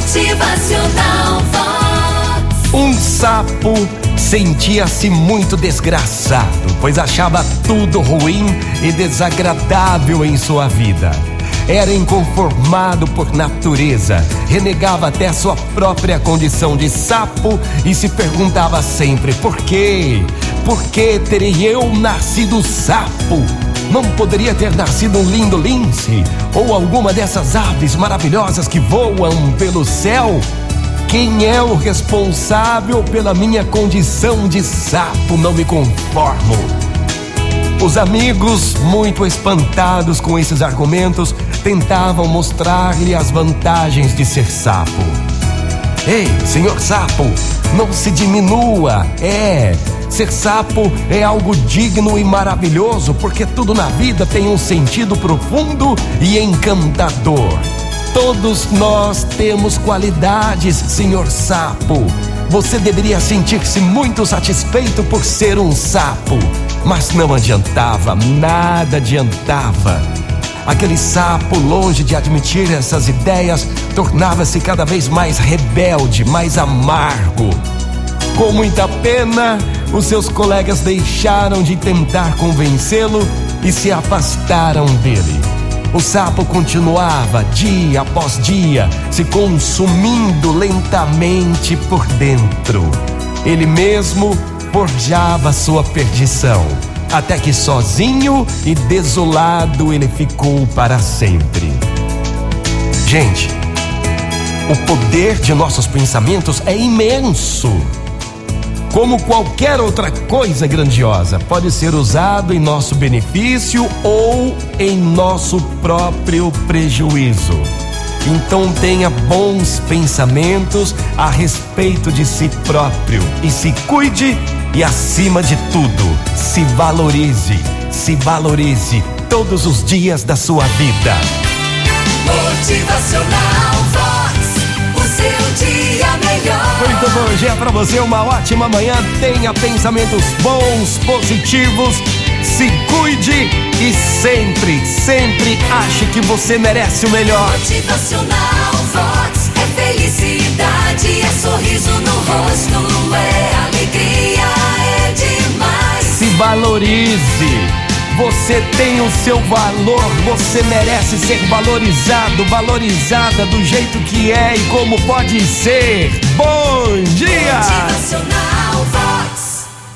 Motivacional Vox. Um sapo sentia-se muito desgraçado, pois achava tudo ruim e desagradável em sua vida. Era inconformado por natureza, renegava até sua própria condição de sapo e se perguntava sempre: por quê? Por que terei eu nascido sapo? Não poderia ter nascido um lindo lince ou alguma dessas aves maravilhosas que voam pelo céu? Quem é o responsável pela minha condição de sapo? Não me conformo. Os amigos, muito espantados com esses argumentos, tentavam mostrar-lhe as vantagens de ser sapo. Ei, senhor sapo, não se diminua. É, ser sapo é algo digno e maravilhoso, porque tudo na vida tem um sentido profundo e encantador. Todos nós temos qualidades, senhor sapo. Você deveria sentir-se muito satisfeito por ser um sapo. Mas não adiantava, nada adiantava. Aquele sapo, longe de admitir essas ideias, tornava-se cada vez mais rebelde, mais amargo. Com muita pena, os seus colegas deixaram de tentar convencê-lo e se afastaram dele. O sapo continuava, dia após dia, se consumindo lentamente por dentro. Ele mesmo forjava sua perdição, até que sozinho e desolado ele ficou para sempre. Gente, o poder de nossos pensamentos é imenso. Como qualquer outra coisa grandiosa, pode ser usado em nosso benefício ou em nosso próprio prejuízo. Então tenha bons pensamentos a respeito de si próprio e se cuide e acima de tudo, se valorize, se valorize todos os dias da sua vida. Motivacional bom dia para você, uma ótima manhã. Tenha pensamentos bons, positivos. Se cuide e sempre, sempre ache que você merece o melhor. Motivacional Vox. É felicidade, é sorriso no rosto, é alegria, é demais. Se valorize. Você tem o seu valor, você merece ser valorizado, valorizada do jeito que é e como pode ser. Bom dia! Motivacional